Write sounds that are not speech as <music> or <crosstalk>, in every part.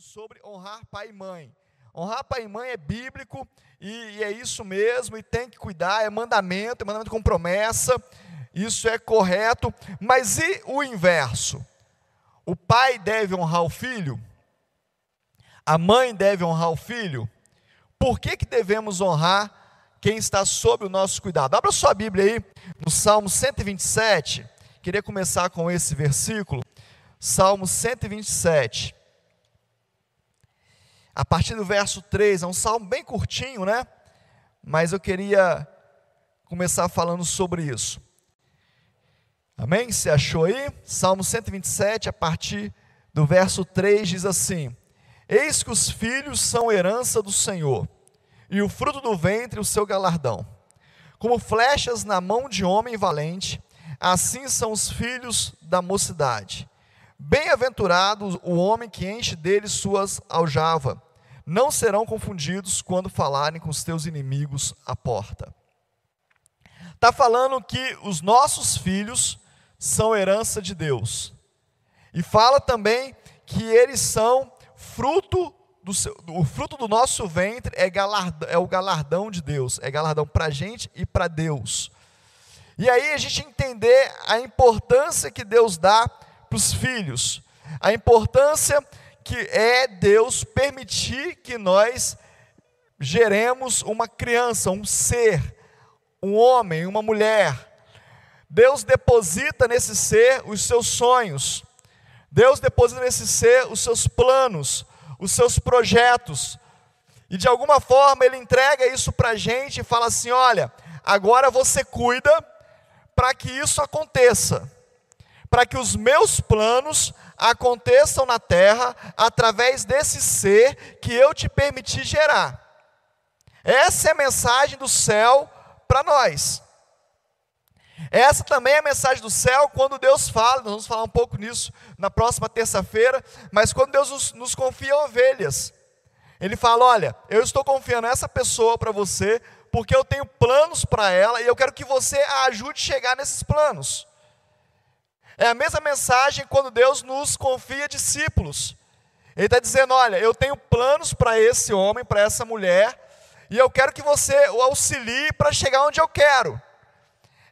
sobre honrar pai e mãe. Honrar pai e mãe é bíblico e, e, é isso mesmo, e tem que cuidar, é mandamento, é mandamento com promessa, isso é correto, mas e o inverso? O pai deve honrar o filho? A mãe deve honrar o filho? Por que, que devemos honrar quem está sob o nosso cuidado? Abra sua Bíblia aí, no Salmo 127, queria começar com esse versículo, Salmo 127 a partir do verso 3, é um salmo bem curtinho, né? Mas eu queria começar falando sobre isso. Amém? Você achou aí? Salmo 127, a partir do verso 3, diz assim: Eis que os filhos são herança do Senhor, e o fruto do ventre o seu galardão. Como flechas na mão de homem valente, assim são os filhos da mocidade. Bem-aventurado o homem que enche deles suas aljavas não serão confundidos quando falarem com os teus inimigos à porta. Está falando que os nossos filhos são herança de Deus. E fala também que eles são fruto do seu, o fruto do nosso ventre é, galardão, é o galardão de Deus, é galardão para a gente e para Deus. E aí a gente entender a importância que Deus dá para os filhos, a importância que é Deus permitir que nós geremos uma criança, um ser, um homem, uma mulher. Deus deposita nesse ser os seus sonhos. Deus deposita nesse ser os seus planos, os seus projetos. E de alguma forma ele entrega isso para a gente e fala assim: olha, agora você cuida para que isso aconteça, para que os meus planos aconteçam na terra através desse ser que eu te permiti gerar. Essa é a mensagem do céu para nós. Essa também é a mensagem do céu quando Deus fala, nós vamos falar um pouco nisso na próxima terça-feira, mas quando Deus nos, nos confia ovelhas. Ele fala: Olha, eu estou confiando essa pessoa para você, porque eu tenho planos para ela e eu quero que você a ajude a chegar nesses planos. É a mesma mensagem quando Deus nos confia discípulos. Ele está dizendo: olha, eu tenho planos para esse homem, para essa mulher, e eu quero que você o auxilie para chegar onde eu quero.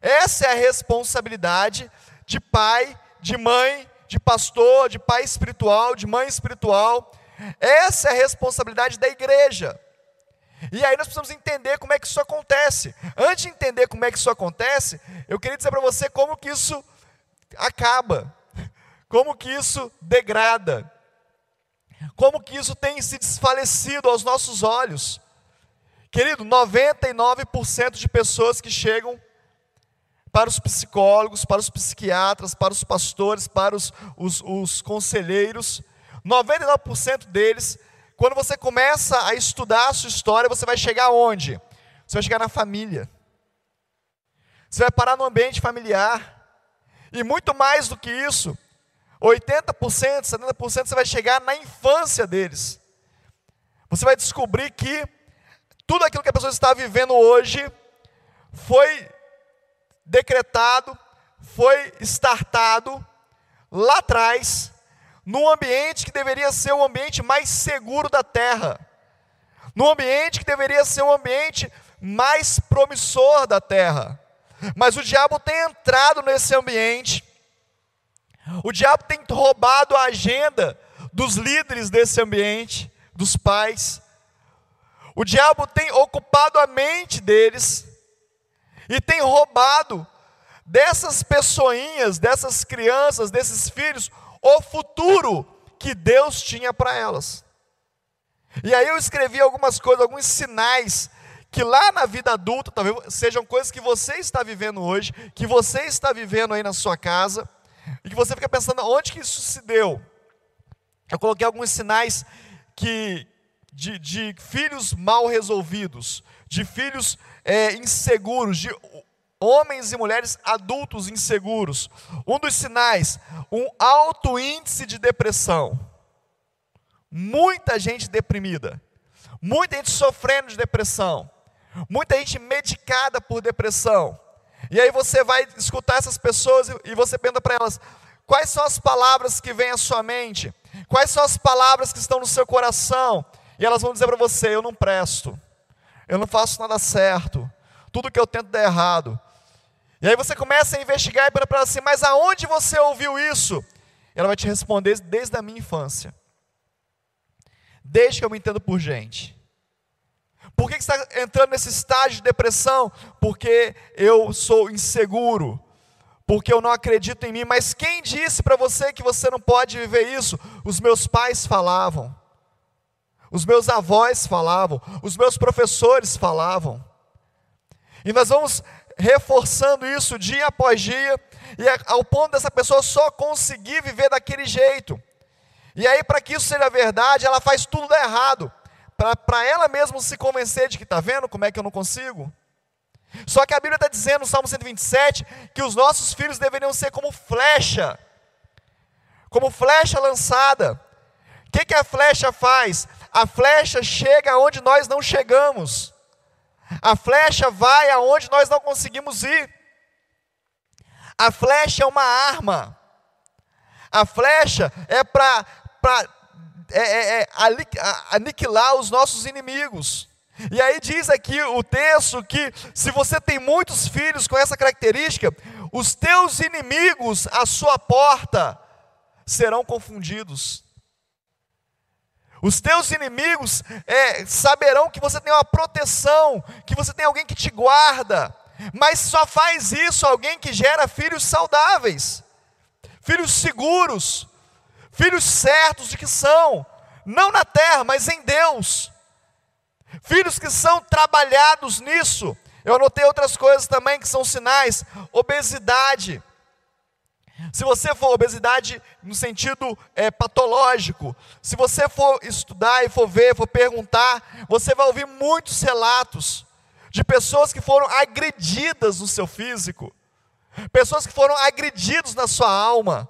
Essa é a responsabilidade de pai, de mãe, de pastor, de pai espiritual, de mãe espiritual. Essa é a responsabilidade da igreja. E aí nós precisamos entender como é que isso acontece. Antes de entender como é que isso acontece, eu queria dizer para você como que isso acaba, como que isso degrada, como que isso tem se desfalecido aos nossos olhos. Querido, 99% de pessoas que chegam para os psicólogos, para os psiquiatras, para os pastores, para os, os, os conselheiros, 99% deles, quando você começa a estudar a sua história, você vai chegar aonde? Você vai chegar na família. Você vai parar no ambiente familiar. E muito mais do que isso, 80%, 70% você vai chegar na infância deles. Você vai descobrir que tudo aquilo que a pessoa está vivendo hoje foi decretado, foi startado lá atrás, num ambiente que deveria ser o ambiente mais seguro da terra, num ambiente que deveria ser o ambiente mais promissor da terra. Mas o diabo tem entrado nesse ambiente, o diabo tem roubado a agenda dos líderes desse ambiente, dos pais. O diabo tem ocupado a mente deles e tem roubado dessas pessoinhas, dessas crianças, desses filhos, o futuro que Deus tinha para elas. E aí eu escrevi algumas coisas, alguns sinais que lá na vida adulta, talvez sejam coisas que você está vivendo hoje, que você está vivendo aí na sua casa, e que você fica pensando onde que isso se deu. Eu coloquei alguns sinais que de, de filhos mal resolvidos, de filhos é, inseguros, de homens e mulheres adultos inseguros. Um dos sinais, um alto índice de depressão. Muita gente deprimida, muita gente sofrendo de depressão. Muita gente medicada por depressão. E aí você vai escutar essas pessoas e você pergunta para elas: quais são as palavras que vêm à sua mente? Quais são as palavras que estão no seu coração? E elas vão dizer para você: eu não presto, eu não faço nada certo, tudo que eu tento dá errado. E aí você começa a investigar e para assim, mas aonde você ouviu isso? Ela vai te responder desde a minha infância. Desde que eu me entendo por gente. Por que, você está entrando nesse estágio de depressão? Porque eu sou inseguro. Porque eu não acredito em mim. Mas quem disse para você que você não pode viver isso? Os meus pais falavam. Os meus avós falavam. Os meus professores falavam. E nós vamos reforçando isso dia após dia, e é ao ponto dessa pessoa só conseguir viver daquele jeito. E aí, para que isso seja verdade, ela faz tudo errado para ela mesma se convencer de que está vendo como é que eu não consigo. Só que a Bíblia está dizendo no Salmo 127 que os nossos filhos deveriam ser como flecha, como flecha lançada. O que, que a flecha faz? A flecha chega onde nós não chegamos. A flecha vai aonde nós não conseguimos ir. A flecha é uma arma. A flecha é para é, é, é, aniquilar os nossos inimigos. E aí diz aqui o texto que se você tem muitos filhos com essa característica, os teus inimigos à sua porta serão confundidos. Os teus inimigos é, saberão que você tem uma proteção, que você tem alguém que te guarda, mas só faz isso alguém que gera filhos saudáveis, filhos seguros, filhos certos de que são, não na terra, mas em Deus. Filhos que são trabalhados nisso. Eu anotei outras coisas também que são sinais: obesidade. Se você for obesidade no sentido é, patológico, se você for estudar e for ver, for perguntar, você vai ouvir muitos relatos de pessoas que foram agredidas no seu físico, pessoas que foram agredidos na sua alma,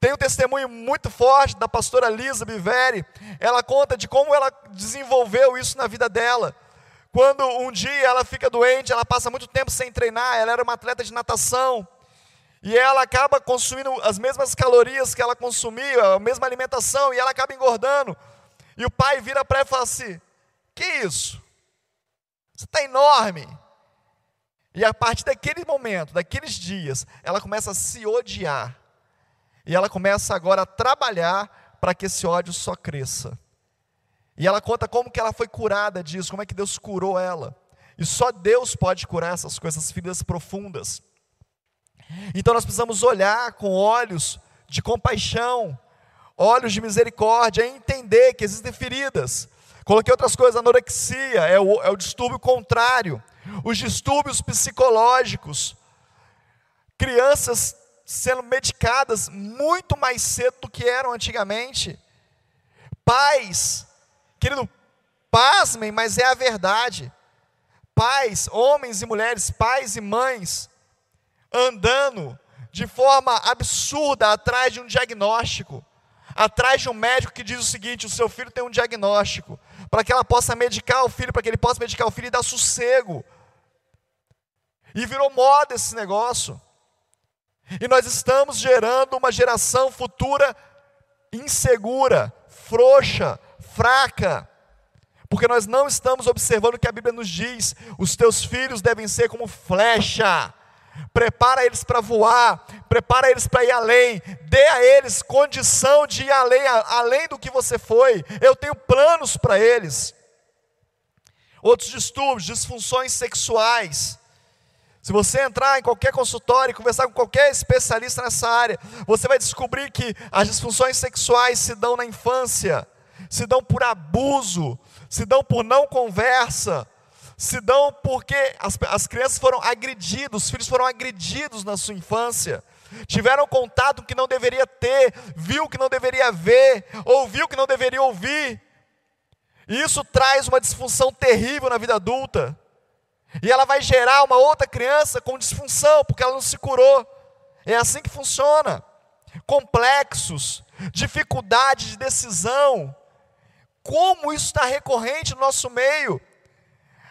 tem um testemunho muito forte da pastora Lisa Biveri. Ela conta de como ela desenvolveu isso na vida dela. Quando um dia ela fica doente, ela passa muito tempo sem treinar, ela era uma atleta de natação. E ela acaba consumindo as mesmas calorias que ela consumia, a mesma alimentação, e ela acaba engordando. E o pai vira para ela e fala assim: Que isso? Você está enorme. E a partir daquele momento, daqueles dias, ela começa a se odiar. E ela começa agora a trabalhar para que esse ódio só cresça. E ela conta como que ela foi curada disso, como é que Deus curou ela. E só Deus pode curar essas coisas, feridas profundas. Então nós precisamos olhar com olhos de compaixão, olhos de misericórdia, entender que existem feridas. Coloquei outras coisas, anorexia é o, é o distúrbio contrário, os distúrbios psicológicos, crianças sendo medicadas muito mais cedo do que eram antigamente. Pais, querido, pasmem, mas é a verdade. Pais, homens e mulheres, pais e mães, andando de forma absurda atrás de um diagnóstico, atrás de um médico que diz o seguinte: o seu filho tem um diagnóstico, para que ela possa medicar o filho, para que ele possa medicar o filho e dar sossego. E virou moda esse negócio. E nós estamos gerando uma geração futura insegura, frouxa, fraca, porque nós não estamos observando o que a Bíblia nos diz: os teus filhos devem ser como flecha. Prepara eles para voar, prepara eles para ir além, dê a eles condição de ir além, além do que você foi. Eu tenho planos para eles. Outros distúrbios, disfunções sexuais. Se você entrar em qualquer consultório e conversar com qualquer especialista nessa área, você vai descobrir que as disfunções sexuais se dão na infância, se dão por abuso, se dão por não conversa, se dão porque as, as crianças foram agredidas, os filhos foram agredidos na sua infância, tiveram contato que não deveria ter, viu que não deveria ver, ouviu que não deveria ouvir. E isso traz uma disfunção terrível na vida adulta. E ela vai gerar uma outra criança com disfunção, porque ela não se curou. É assim que funciona. Complexos, dificuldade de decisão. Como isso está recorrente no nosso meio?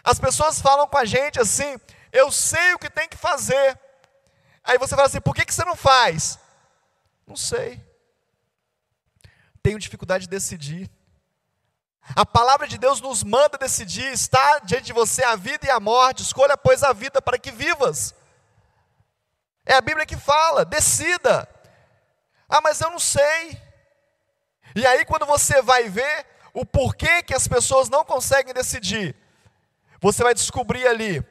As pessoas falam com a gente assim: eu sei o que tem que fazer. Aí você fala assim: por que, que você não faz? Não sei. tenho dificuldade de decidir. A palavra de Deus nos manda decidir, está diante de você a vida e a morte, escolha, pois, a vida para que vivas. É a Bíblia que fala, decida. Ah, mas eu não sei. E aí, quando você vai ver o porquê que as pessoas não conseguem decidir, você vai descobrir ali,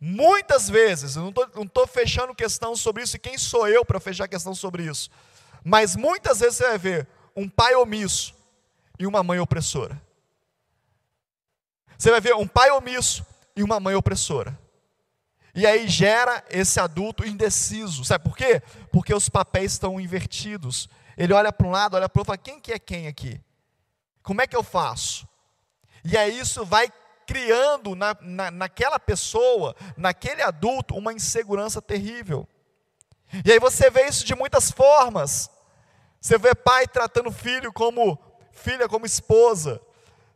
muitas vezes, eu não estou fechando questão sobre isso, e quem sou eu para fechar questão sobre isso? Mas muitas vezes você vai ver um pai omisso e uma mãe opressora. Você vai ver um pai omisso e uma mãe opressora. E aí gera esse adulto indeciso. Sabe por quê? Porque os papéis estão invertidos. Ele olha para um lado, olha para o outro fala: quem que é quem aqui? Como é que eu faço? E aí isso vai criando na, na, naquela pessoa, naquele adulto, uma insegurança terrível. E aí você vê isso de muitas formas. Você vê pai tratando filho como filha como esposa.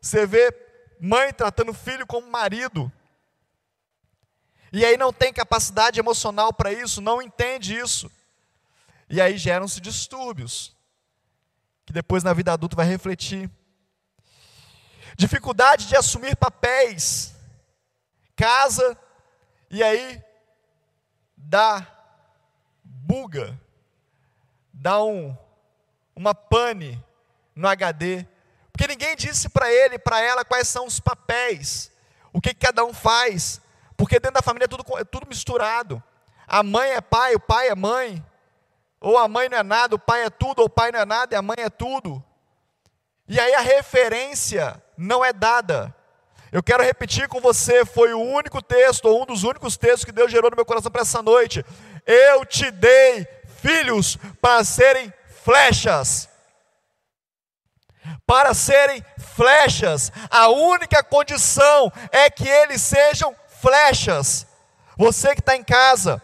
Você vê mãe tratando filho como marido. E aí não tem capacidade emocional para isso, não entende isso. E aí geram-se distúrbios, que depois na vida adulta vai refletir. Dificuldade de assumir papéis. Casa, e aí dá buga, dá um, uma pane no HD, porque ninguém disse para ele, para ela, quais são os papéis, o que, cada um faz, porque dentro da família é tudo, é tudo misturado. A mãe é pai, o pai é mãe, ou a mãe não é nada, o pai é tudo, ou o pai não é nada e a mãe é tudo. E aí a referência não é dada. Eu quero repetir com você, foi o único texto, ou um dos únicos textos que Deus gerou no meu coração para essa noite. Eu te dei filhos para serem flechas para serem flechas. A única condição é que eles sejam flechas. Você que está em casa,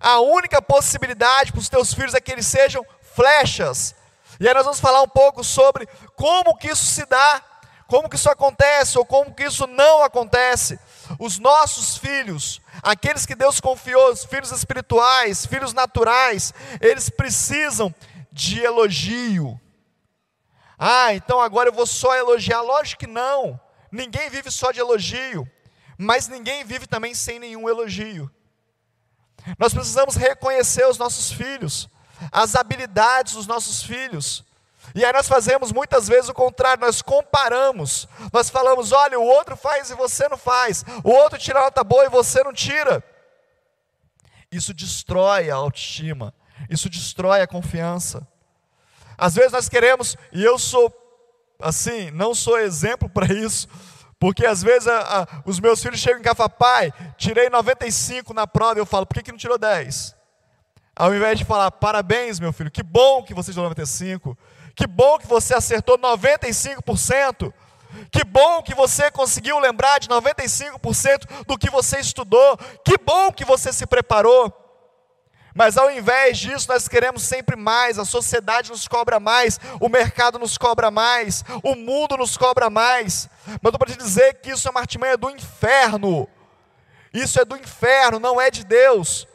a única possibilidade para os teus filhos é que eles sejam flechas. E aí nós vamos falar um pouco sobre como que isso se dá, como que isso acontece ou como que isso não acontece. Os nossos filhos, aqueles que Deus confiou, os filhos espirituais, filhos naturais, eles precisam de elogio. Ah, então agora eu vou só elogiar. Lógico que não. Ninguém vive só de elogio, mas ninguém vive também sem nenhum elogio. Nós precisamos reconhecer os nossos filhos, as habilidades dos nossos filhos. E aí nós fazemos muitas vezes o contrário, nós comparamos. Nós falamos, olha, o outro faz e você não faz. O outro tira nota boa e você não tira. Isso destrói a autoestima. Isso destrói a confiança. Às vezes nós queremos, e eu sou, assim, não sou exemplo para isso, porque às vezes a, a, os meus filhos chegam em casa e falam, pai, tirei 95 na prova, e eu falo, por que, que não tirou 10? Ao invés de falar, parabéns, meu filho, que bom que você tirou 95, que bom que você acertou 95%, que bom que você conseguiu lembrar de 95% do que você estudou, que bom que você se preparou. Mas ao invés disso, nós queremos sempre mais, a sociedade nos cobra mais, o mercado nos cobra mais, o mundo nos cobra mais. Mas estou para te dizer que isso é uma artimanha do inferno. Isso é do inferno, não é de Deus.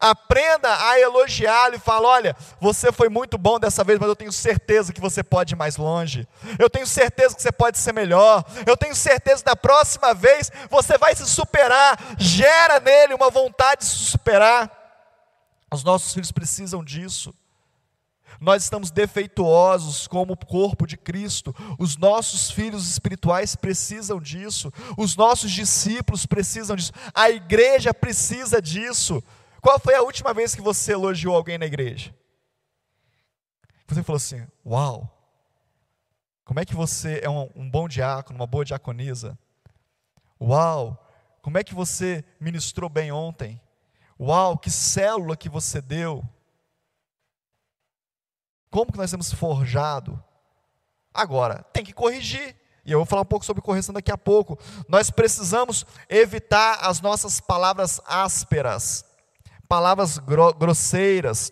Aprenda a elogiá-lo e fala: olha, você foi muito bom dessa vez, mas eu tenho certeza que você pode ir mais longe. Eu tenho certeza que você pode ser melhor. Eu tenho certeza que da próxima vez você vai se superar. Gera nele uma vontade de se superar. Os nossos filhos precisam disso. Nós estamos defeituosos como corpo de Cristo. Os nossos filhos espirituais precisam disso. Os nossos discípulos precisam disso. A igreja precisa disso. Qual foi a última vez que você elogiou alguém na igreja? Você falou assim: Uau, como é que você é um, um bom diácono, uma boa diaconisa? Uau, como é que você ministrou bem ontem? Uau, que célula que você deu. Como que nós temos forjado? Agora, tem que corrigir. E eu vou falar um pouco sobre correção daqui a pouco. Nós precisamos evitar as nossas palavras ásperas, palavras gro grosseiras,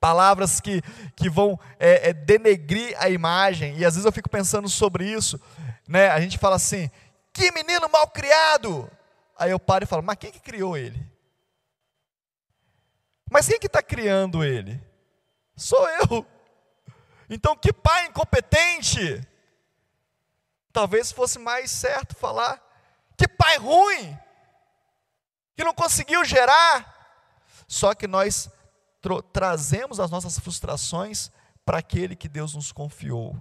palavras que, que vão é, é, denegrir a imagem. E às vezes eu fico pensando sobre isso. Né? A gente fala assim: que menino mal criado. Aí eu paro e falo: mas quem que criou ele? Mas quem que está criando ele? Sou eu. Então, que pai incompetente! Talvez fosse mais certo falar, que pai ruim, que não conseguiu gerar. Só que nós trazemos as nossas frustrações para aquele que Deus nos confiou,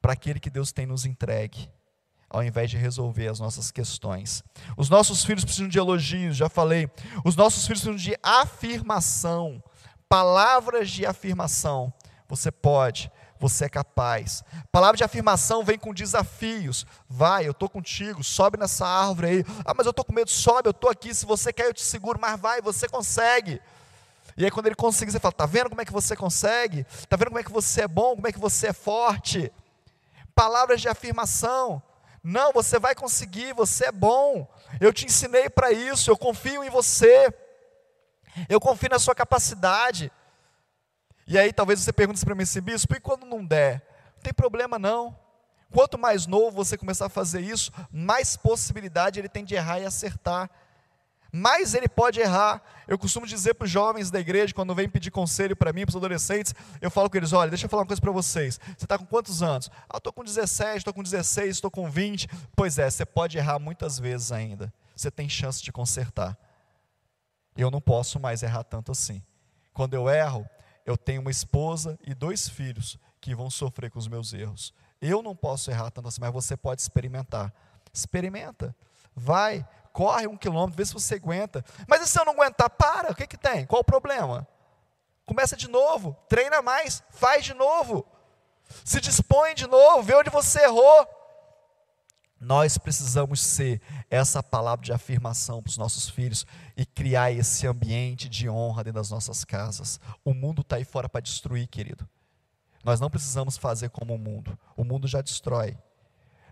para aquele que Deus tem nos entregue ao invés de resolver as nossas questões. Os nossos filhos precisam de elogios, já falei. Os nossos filhos precisam de afirmação, palavras de afirmação. Você pode, você é capaz. Palavra de afirmação vem com desafios. Vai, eu estou contigo, sobe nessa árvore aí. Ah, mas eu estou com medo, sobe, eu estou aqui. Se você quer, eu te seguro, mas vai, você consegue. E aí, quando ele consegue, você fala: está vendo como é que você consegue? Está vendo como é que você é bom? Como é que você é forte? Palavras de afirmação. Não, você vai conseguir, você é bom. Eu te ensinei para isso, eu confio em você. Eu confio na sua capacidade. E aí talvez você pergunte para mim assim, bispo, e quando não der? Não tem problema não. Quanto mais novo você começar a fazer isso, mais possibilidade ele tem de errar e acertar mais ele pode errar. Eu costumo dizer para os jovens da igreja, quando vêm pedir conselho para mim, para os adolescentes, eu falo com eles: olha, deixa eu falar uma coisa para vocês. Você está com quantos anos? Ah, estou com 17, estou com 16, estou com 20. Pois é, você pode errar muitas vezes ainda. Você tem chance de consertar. Eu não posso mais errar tanto assim. Quando eu erro, eu tenho uma esposa e dois filhos que vão sofrer com os meus erros. Eu não posso errar tanto assim, mas você pode experimentar. Experimenta. Vai, corre um quilômetro, vê se você aguenta. Mas e se eu não aguentar? Para, o que, que tem? Qual o problema? Começa de novo, treina mais, faz de novo, se dispõe de novo, vê onde você errou. Nós precisamos ser essa palavra de afirmação para os nossos filhos e criar esse ambiente de honra dentro das nossas casas. O mundo está aí fora para destruir, querido. Nós não precisamos fazer como o mundo, o mundo já destrói.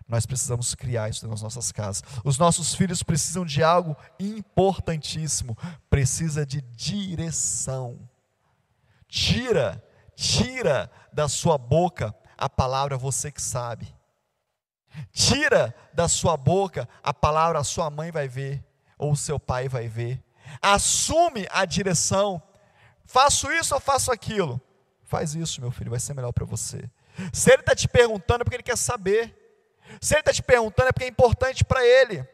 Nós precisamos criar isso nas nossas casas. Os nossos filhos precisam de algo importantíssimo, precisa de direção. Tira, tira da sua boca a palavra você que sabe. Tira da sua boca a palavra a sua mãe vai ver ou o seu pai vai ver. Assume a direção. Faço isso ou faço aquilo? Faz isso, meu filho, vai ser melhor para você. Se ele está te perguntando é porque ele quer saber. Se ele está te perguntando, é porque é importante para ele.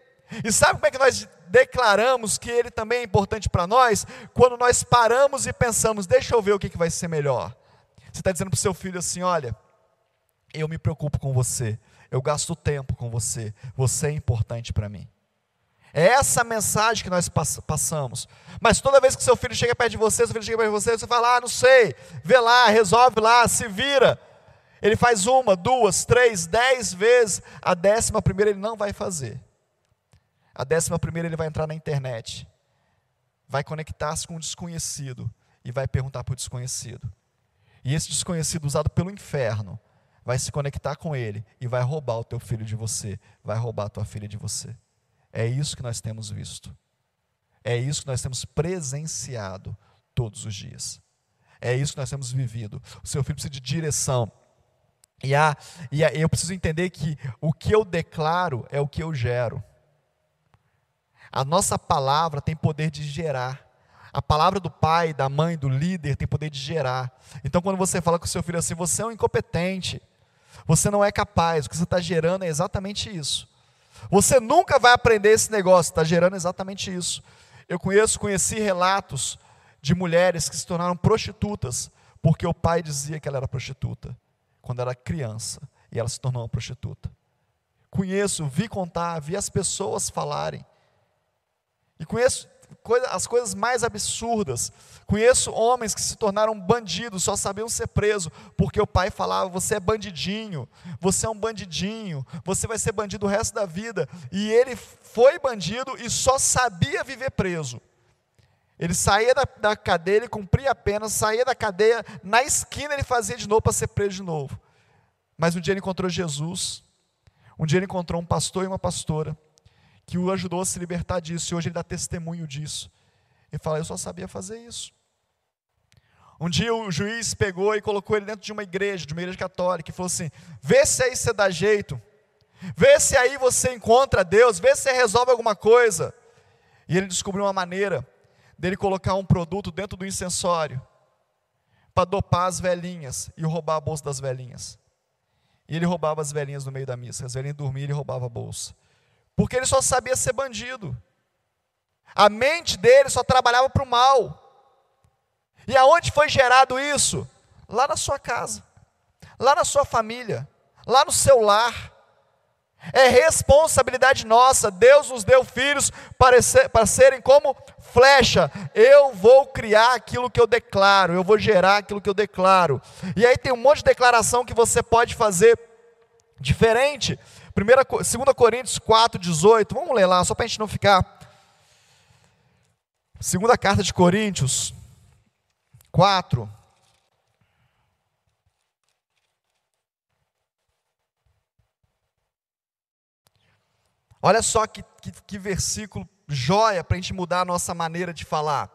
E sabe como é que nós declaramos que ele também é importante para nós? Quando nós paramos e pensamos, deixa eu ver o que, que vai ser melhor. Você está dizendo para o seu filho assim: olha, eu me preocupo com você, eu gasto tempo com você, você é importante para mim. É essa mensagem que nós passamos. Mas toda vez que seu filho chega perto de você, seu filho chega perto de você, você fala: ah, não sei, vê lá, resolve lá, se vira. Ele faz uma, duas, três, dez vezes. A décima primeira ele não vai fazer. A décima primeira ele vai entrar na internet. Vai conectar-se com um desconhecido. E vai perguntar para o desconhecido. E esse desconhecido usado pelo inferno vai se conectar com ele e vai roubar o teu filho de você, vai roubar a tua filha de você. É isso que nós temos visto. É isso que nós temos presenciado todos os dias. É isso que nós temos vivido. O seu filho precisa de direção. E, a, e a, eu preciso entender que o que eu declaro é o que eu gero. A nossa palavra tem poder de gerar. A palavra do pai, da mãe, do líder tem poder de gerar. Então, quando você fala com o seu filho assim, você é um incompetente, você não é capaz, o que você está gerando é exatamente isso. Você nunca vai aprender esse negócio, está gerando exatamente isso. Eu conheço, conheci relatos de mulheres que se tornaram prostitutas, porque o pai dizia que ela era prostituta quando era criança e ela se tornou uma prostituta. Conheço, vi contar, vi as pessoas falarem. E conheço coisa, as coisas mais absurdas. Conheço homens que se tornaram bandidos, só sabiam ser presos, porque o pai falava: você é bandidinho, você é um bandidinho, você vai ser bandido o resto da vida. E ele foi bandido e só sabia viver preso. Ele saía da, da cadeia, ele cumpria a pena, saía da cadeia, na esquina ele fazia de novo para ser preso de novo. Mas um dia ele encontrou Jesus, um dia ele encontrou um pastor e uma pastora, que o ajudou a se libertar disso, e hoje ele dá testemunho disso. Ele fala: Eu só sabia fazer isso. Um dia o juiz pegou e colocou ele dentro de uma igreja, de uma igreja católica, e falou assim: Vê se aí você dá jeito, vê se aí você encontra Deus, vê se resolve alguma coisa. E ele descobriu uma maneira dele colocar um produto dentro do incensório, para dopar as velhinhas e roubar a bolsa das velhinhas. E ele roubava as velhinhas no meio da missa. As velhinhas dormiam e ele roubava a bolsa. Porque ele só sabia ser bandido. A mente dele só trabalhava para o mal. E aonde foi gerado isso? Lá na sua casa, lá na sua família, lá no seu lar. É responsabilidade nossa. Deus nos deu filhos para, ser, para serem como flecha. Eu vou criar aquilo que eu declaro, eu vou gerar aquilo que eu declaro. E aí tem um monte de declaração que você pode fazer diferente. 2 Coríntios 4, 18. Vamos ler lá, só para a gente não ficar. Segunda carta de Coríntios 4. Olha só que, que, que versículo joia para a gente mudar a nossa maneira de falar.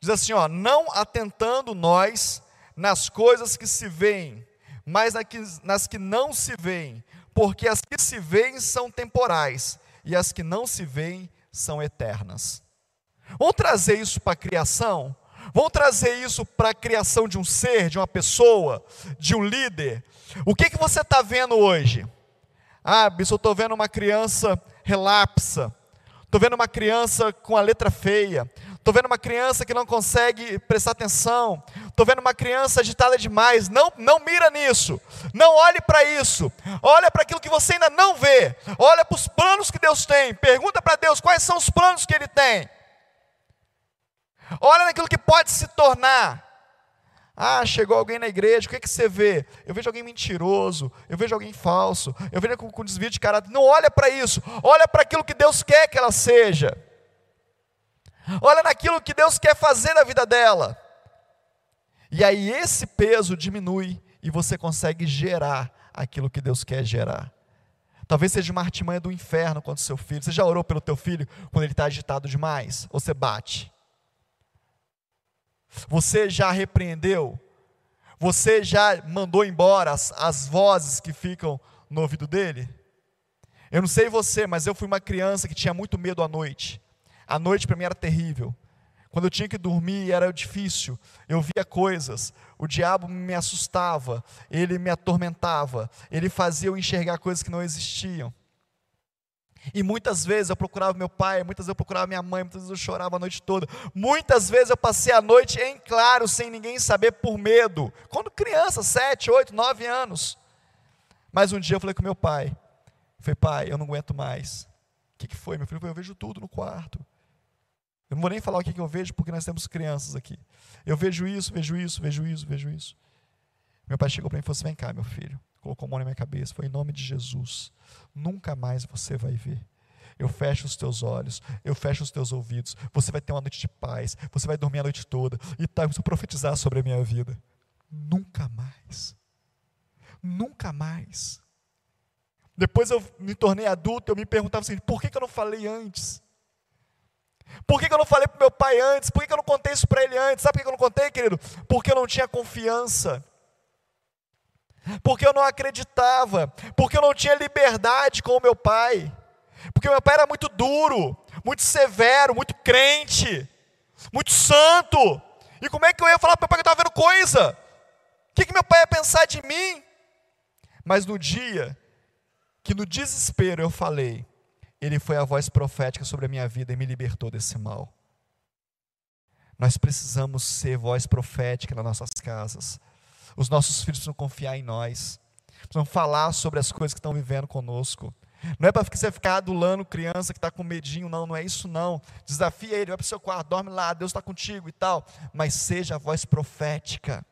Diz assim: ó, não atentando nós nas coisas que se veem, mas nas que não se veem, porque as que se veem são temporais e as que não se veem são eternas. Vamos trazer isso para a criação? Vamos trazer isso para a criação de um ser, de uma pessoa, de um líder? O que, que você está vendo hoje? Ah, eu estou vendo uma criança relapsa. Estou vendo uma criança com a letra feia. Estou vendo uma criança que não consegue prestar atenção. Estou vendo uma criança agitada demais. Não, não mira nisso. Não olhe para isso. Olha para aquilo que você ainda não vê. Olha para os planos que Deus tem. Pergunta para Deus quais são os planos que Ele tem. Olha naquilo que pode se tornar. Ah, chegou alguém na igreja, o que, é que você vê? Eu vejo alguém mentiroso, eu vejo alguém falso, eu vejo com, com desvio de caráter. Não olha para isso, olha para aquilo que Deus quer que ela seja. Olha naquilo que Deus quer fazer na vida dela. E aí esse peso diminui e você consegue gerar aquilo que Deus quer gerar. Talvez seja uma artimanha do inferno contra o seu filho. Você já orou pelo teu filho quando ele está agitado demais? Ou você bate? Você já repreendeu? Você já mandou embora as, as vozes que ficam no ouvido dele? Eu não sei você, mas eu fui uma criança que tinha muito medo à noite. A noite para mim era terrível. Quando eu tinha que dormir era difícil. Eu via coisas. O diabo me assustava. Ele me atormentava. Ele fazia eu enxergar coisas que não existiam. E muitas vezes eu procurava meu pai, muitas vezes eu procurava minha mãe, muitas vezes eu chorava a noite toda. Muitas vezes eu passei a noite em claro, sem ninguém saber, por medo. Quando criança, sete, oito, nove anos. Mas um dia eu falei com meu pai. falei, pai, eu não aguento mais. O que, que foi? Meu filho falou, eu vejo tudo no quarto. Eu não vou nem falar o que, que eu vejo, porque nós temos crianças aqui. Eu vejo isso, vejo isso, vejo isso, vejo isso. Meu pai chegou para mim e falou assim: vem cá, meu filho colocou a mão na minha cabeça, foi em nome de Jesus. Nunca mais você vai ver. Eu fecho os teus olhos, eu fecho os teus ouvidos. Você vai ter uma noite de paz, você vai dormir a noite toda e tá, eu profetizar sobre a minha vida. Nunca mais. Nunca mais. Depois eu me tornei adulto, eu me perguntava assim: por que, que eu não falei antes? Por que, que eu não falei para meu pai antes? Por que, que eu não contei isso para ele antes? Sabe por que eu não contei, querido? Porque eu não tinha confiança porque eu não acreditava, porque eu não tinha liberdade com o meu pai, porque meu pai era muito duro, muito severo, muito crente, muito santo. E como é que eu ia falar para meu pai que eu estava vendo coisa? O que, que meu pai ia pensar de mim? Mas no dia que no desespero eu falei, ele foi a voz profética sobre a minha vida e me libertou desse mal. Nós precisamos ser voz profética nas nossas casas. Os nossos filhos precisam confiar em nós. Precisam falar sobre as coisas que estão vivendo conosco. Não é para você ficar adulando criança que está com medinho, não, não é isso não. Desafia ele, vai para o seu quarto, dorme lá, Deus está contigo e tal. Mas seja a voz profética.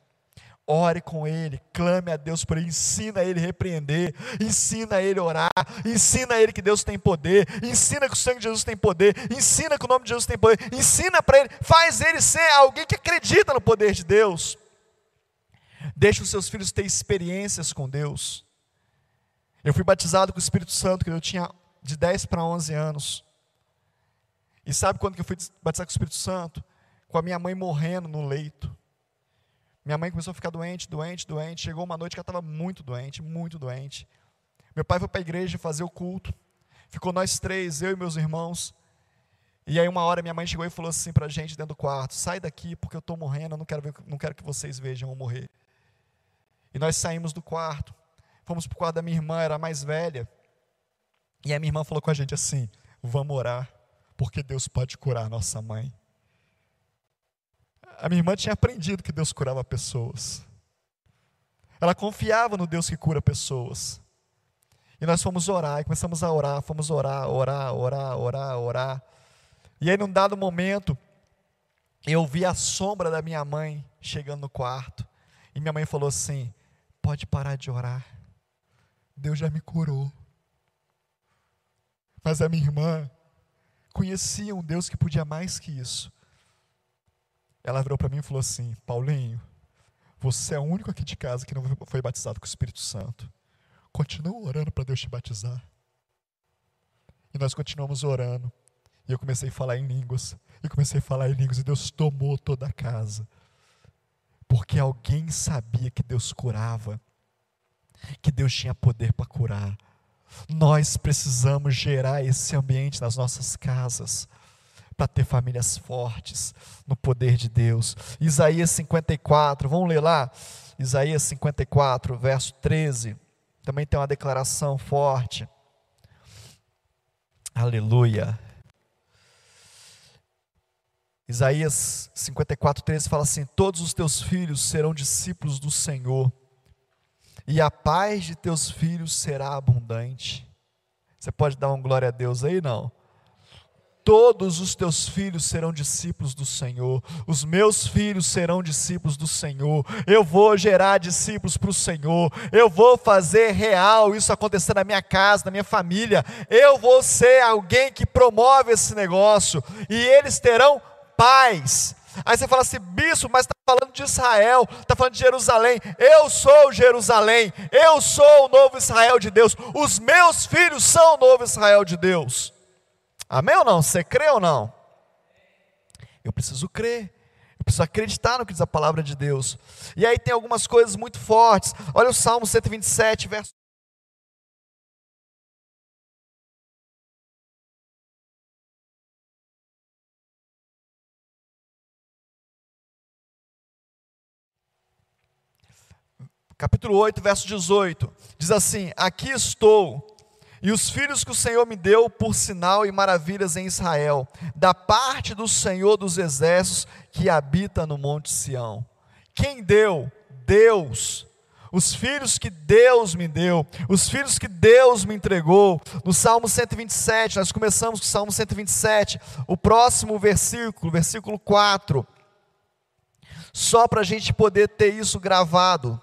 Ore com ele, clame a Deus por ele, ensina ele a repreender, ensina ele a orar, ensina ele que Deus tem poder, ensina que o sangue de Jesus tem poder, ensina que o nome de Jesus tem poder, ensina para ele, faz ele ser alguém que acredita no poder de Deus. Deixe os seus filhos ter experiências com Deus. Eu fui batizado com o Espírito Santo quando eu tinha de 10 para 11 anos. E sabe quando que eu fui batizado com o Espírito Santo? Com a minha mãe morrendo no leito. Minha mãe começou a ficar doente, doente, doente. Chegou uma noite que ela estava muito doente, muito doente. Meu pai foi para a igreja fazer o culto. Ficou nós três, eu e meus irmãos. E aí uma hora minha mãe chegou e falou assim para a gente dentro do quarto: sai daqui porque eu estou morrendo, eu não quero, ver, não quero que vocês vejam eu morrer. E nós saímos do quarto, fomos para o quarto da minha irmã, era mais velha. E a minha irmã falou com a gente assim: vamos orar, porque Deus pode curar a nossa mãe. A minha irmã tinha aprendido que Deus curava pessoas. Ela confiava no Deus que cura pessoas. E nós fomos orar, e começamos a orar, fomos orar, orar, orar, orar, orar. E aí, num dado momento, eu vi a sombra da minha mãe chegando no quarto. E minha mãe falou assim: Pode parar de orar. Deus já me curou. Mas a minha irmã conhecia um Deus que podia mais que isso. Ela virou para mim e falou assim: Paulinho, você é o único aqui de casa que não foi batizado com o Espírito Santo. Continua orando para Deus te batizar. E nós continuamos orando. E eu comecei a falar em línguas. E comecei a falar em línguas. E Deus tomou toda a casa. Porque alguém sabia que Deus curava. Que Deus tinha poder para curar. Nós precisamos gerar esse ambiente nas nossas casas para ter famílias fortes no poder de Deus. Isaías 54, vamos ler lá? Isaías 54, verso 13. Também tem uma declaração forte. Aleluia. Isaías 54, 13 fala assim: Todos os teus filhos serão discípulos do Senhor, e a paz de teus filhos será abundante. Você pode dar uma glória a Deus aí? Não. Todos os teus filhos serão discípulos do Senhor, os meus filhos serão discípulos do Senhor, eu vou gerar discípulos para o Senhor, eu vou fazer real isso acontecer na minha casa, na minha família, eu vou ser alguém que promove esse negócio, e eles terão paz. Aí você fala assim, bispo, mas está falando de Israel, está falando de Jerusalém. Eu sou Jerusalém, eu sou o novo Israel de Deus. Os meus filhos são o novo Israel de Deus. Amém ou não? Você crê ou não? Eu preciso crer. Eu preciso acreditar no que diz a palavra de Deus. E aí tem algumas coisas muito fortes. Olha o Salmo 127, verso capítulo 8, verso 18, diz assim: Aqui estou e os filhos que o Senhor me deu por sinal e maravilhas em Israel, da parte do Senhor dos exércitos que habita no Monte Sião. Quem deu? Deus. Os filhos que Deus me deu, os filhos que Deus me entregou. No Salmo 127, nós começamos com o Salmo 127, o próximo versículo, versículo 4. Só para a gente poder ter isso gravado.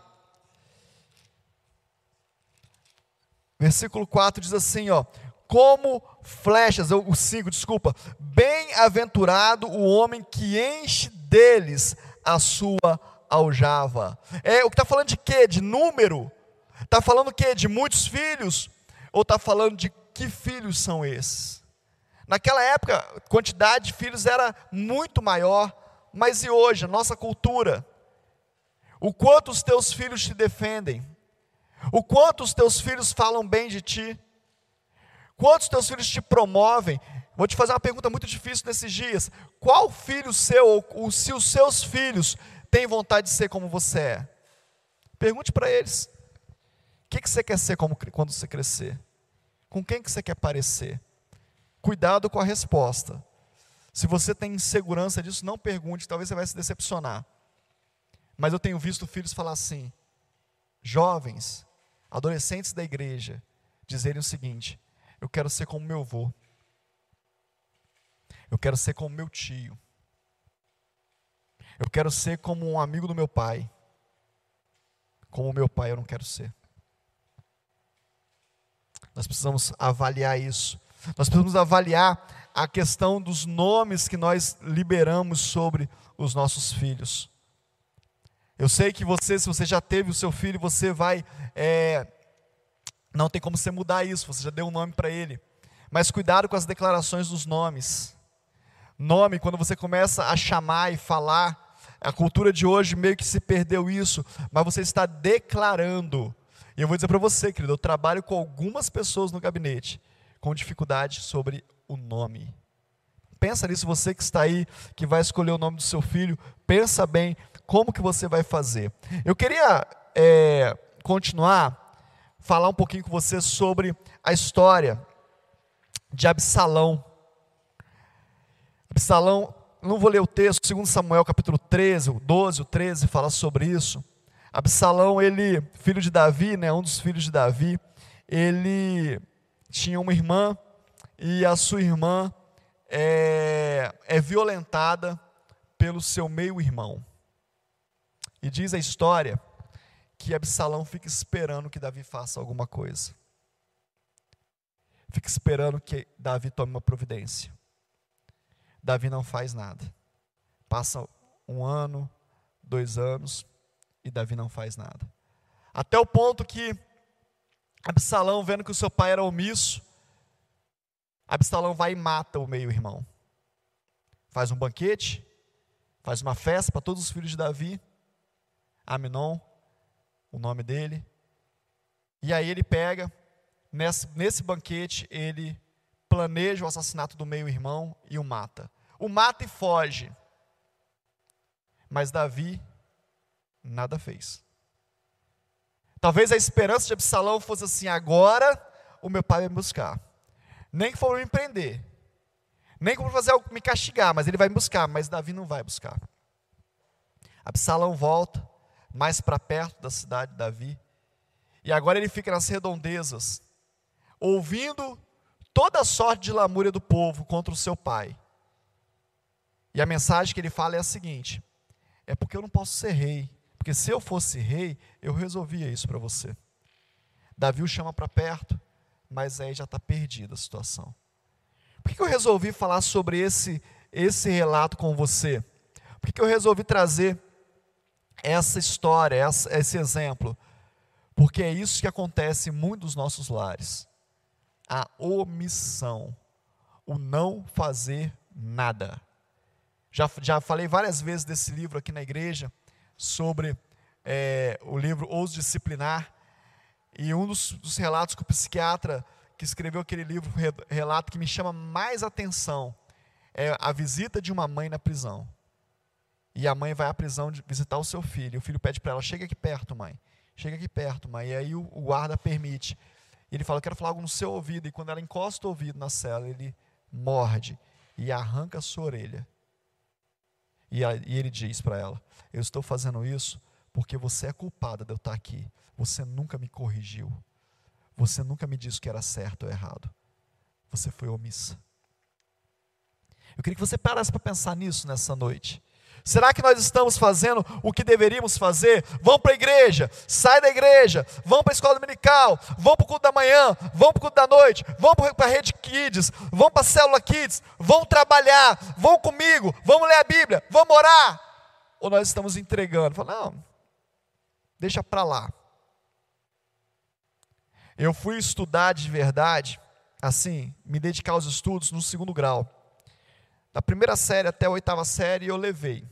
Versículo 4 diz assim, ó: Como flechas, o 5, desculpa, bem-aventurado o homem que enche deles a sua aljava. É, o que está falando de quê? De número? Está falando o quê? De muitos filhos? Ou está falando de que filhos são esses? Naquela época, a quantidade de filhos era muito maior, mas e hoje, a nossa cultura? O quanto os teus filhos te defendem? O quanto os teus filhos falam bem de ti? Quantos teus filhos te promovem? Vou te fazer uma pergunta muito difícil nesses dias. Qual filho seu, ou se os seus filhos têm vontade de ser como você é? Pergunte para eles. O que, que você quer ser como, quando você crescer? Com quem que você quer parecer? Cuidado com a resposta. Se você tem insegurança disso, não pergunte, talvez você vai se decepcionar. Mas eu tenho visto filhos falar assim: jovens, adolescentes da igreja dizerem o seguinte: eu quero ser como meu avô, eu quero ser como meu tio, eu quero ser como um amigo do meu pai, como meu pai eu não quero ser. Nós precisamos avaliar isso. Nós precisamos avaliar a questão dos nomes que nós liberamos sobre os nossos filhos. Eu sei que você, se você já teve o seu filho, você vai. É, não tem como você mudar isso, você já deu um nome para ele. Mas cuidado com as declarações dos nomes. Nome, quando você começa a chamar e falar, a cultura de hoje meio que se perdeu isso, mas você está declarando. E eu vou dizer para você, querido, eu trabalho com algumas pessoas no gabinete com dificuldade sobre o nome. pensa nisso, você que está aí, que vai escolher o nome do seu filho, pensa bem como que você vai fazer. Eu queria é, continuar, falar um pouquinho com você sobre a história de Absalão. Absalão, não vou ler o texto, 2 Samuel capítulo 13, o 12, o 13, fala sobre isso. Absalão, ele, filho de Davi, né, um dos filhos de Davi, ele tinha uma irmã e a sua irmã é, é violentada pelo seu meio-irmão. E diz a história que Absalão fica esperando que Davi faça alguma coisa. Fica esperando que Davi tome uma providência. Davi não faz nada. Passa um ano, dois anos, e Davi não faz nada. Até o ponto que Absalão, vendo que o seu pai era omisso, Absalão vai e mata o meio-irmão. Faz um banquete, faz uma festa para todos os filhos de Davi, Aminon, o nome dele. E aí ele pega, nesse, nesse banquete, ele planeja o assassinato do meio-irmão e o mata. O mata e foge. Mas Davi nada fez. Talvez a esperança de Absalão fosse assim: agora o meu pai vai me buscar. Nem que for me prender, nem for fazer algo me castigar, mas ele vai me buscar. Mas Davi não vai buscar. Absalão volta mais para perto da cidade de Davi, e agora ele fica nas redondezas, ouvindo toda a sorte de lamúria do povo contra o seu pai. E a mensagem que ele fala é a seguinte: é porque eu não posso ser rei, porque se eu fosse rei, eu resolvia isso para você. Davi o chama para perto, mas aí já está perdida a situação. Por que eu resolvi falar sobre esse, esse relato com você? Por que eu resolvi trazer essa história, essa, esse exemplo? Porque é isso que acontece em muitos dos nossos lares. A omissão, o não fazer nada. Já, já falei várias vezes desse livro aqui na igreja, sobre é, o livro Os Disciplinar, e um dos, dos, relatos que o psiquiatra que escreveu aquele livro, relato que me chama mais atenção, é a visita de uma mãe na prisão. E a mãe vai à prisão visitar o seu filho. E o filho pede para ela: chega aqui perto, mãe. Chega aqui perto, mãe. E aí o, o guarda permite. Ele fala: eu quero falar algo no seu ouvido. E quando ela encosta o ouvido na cela, ele morde e arranca a sua orelha. E, a, e ele diz para ela: Eu estou fazendo isso porque você é culpada de eu estar aqui. Você nunca me corrigiu. Você nunca me disse que era certo ou errado. Você foi omissa. Eu queria que você parasse para pensar nisso nessa noite. Será que nós estamos fazendo o que deveríamos fazer? Vão para a igreja, sai da igreja, vão para a escola dominical, vão para o culto da manhã, vão para o culto da noite, vão para a rede Kids, vão para a célula Kids, vão trabalhar, vão comigo, vamos ler a Bíblia, vamos orar. Ou nós estamos entregando? Fala, não, deixa para lá. Eu fui estudar de verdade, assim, me dedicar aos estudos no segundo grau. Da primeira série até a oitava série eu levei.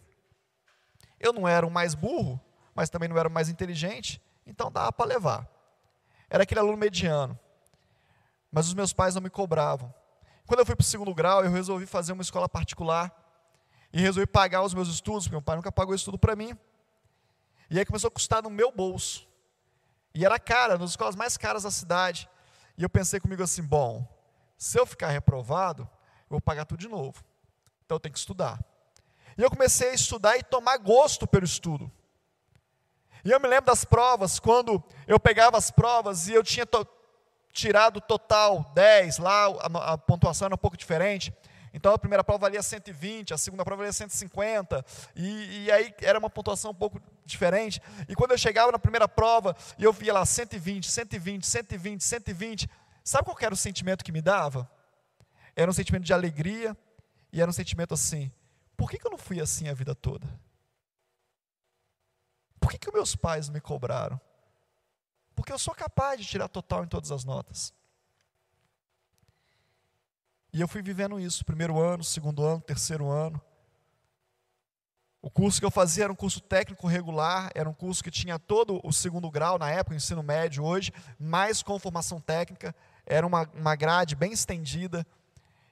Eu não era o mais burro, mas também não era o mais inteligente, então dava para levar. Era aquele aluno mediano. Mas os meus pais não me cobravam. Quando eu fui para o segundo grau, eu resolvi fazer uma escola particular e resolvi pagar os meus estudos, porque meu pai nunca pagou estudo para mim. E aí começou a custar no meu bolso. E era cara, nas escolas mais caras da cidade. E eu pensei comigo assim: bom, se eu ficar reprovado, eu vou pagar tudo de novo. Então eu tenho que estudar. E eu comecei a estudar e tomar gosto pelo estudo. E eu me lembro das provas, quando eu pegava as provas e eu tinha to tirado total 10, lá a, a, pontuação era um pouco diferente. Então a primeira prova valia 120, a segunda prova valia 150, e, e aí era uma pontuação um pouco diferente. E quando eu chegava na primeira prova e eu via lá 120, 120, 120, 120, sabe qual era o sentimento que me dava? Era um sentimento de alegria, e era um sentimento assim: por que, que eu não fui assim a vida toda? Por que, que meus pais me cobraram? Porque eu sou capaz de tirar total em todas as notas. E eu fui vivendo isso, primeiro ano, segundo ano, terceiro ano. O curso que eu fazia era um curso técnico regular, era um curso que tinha todo o segundo grau, na época, ensino médio hoje, mais com formação técnica, era uma, uma grade bem estendida.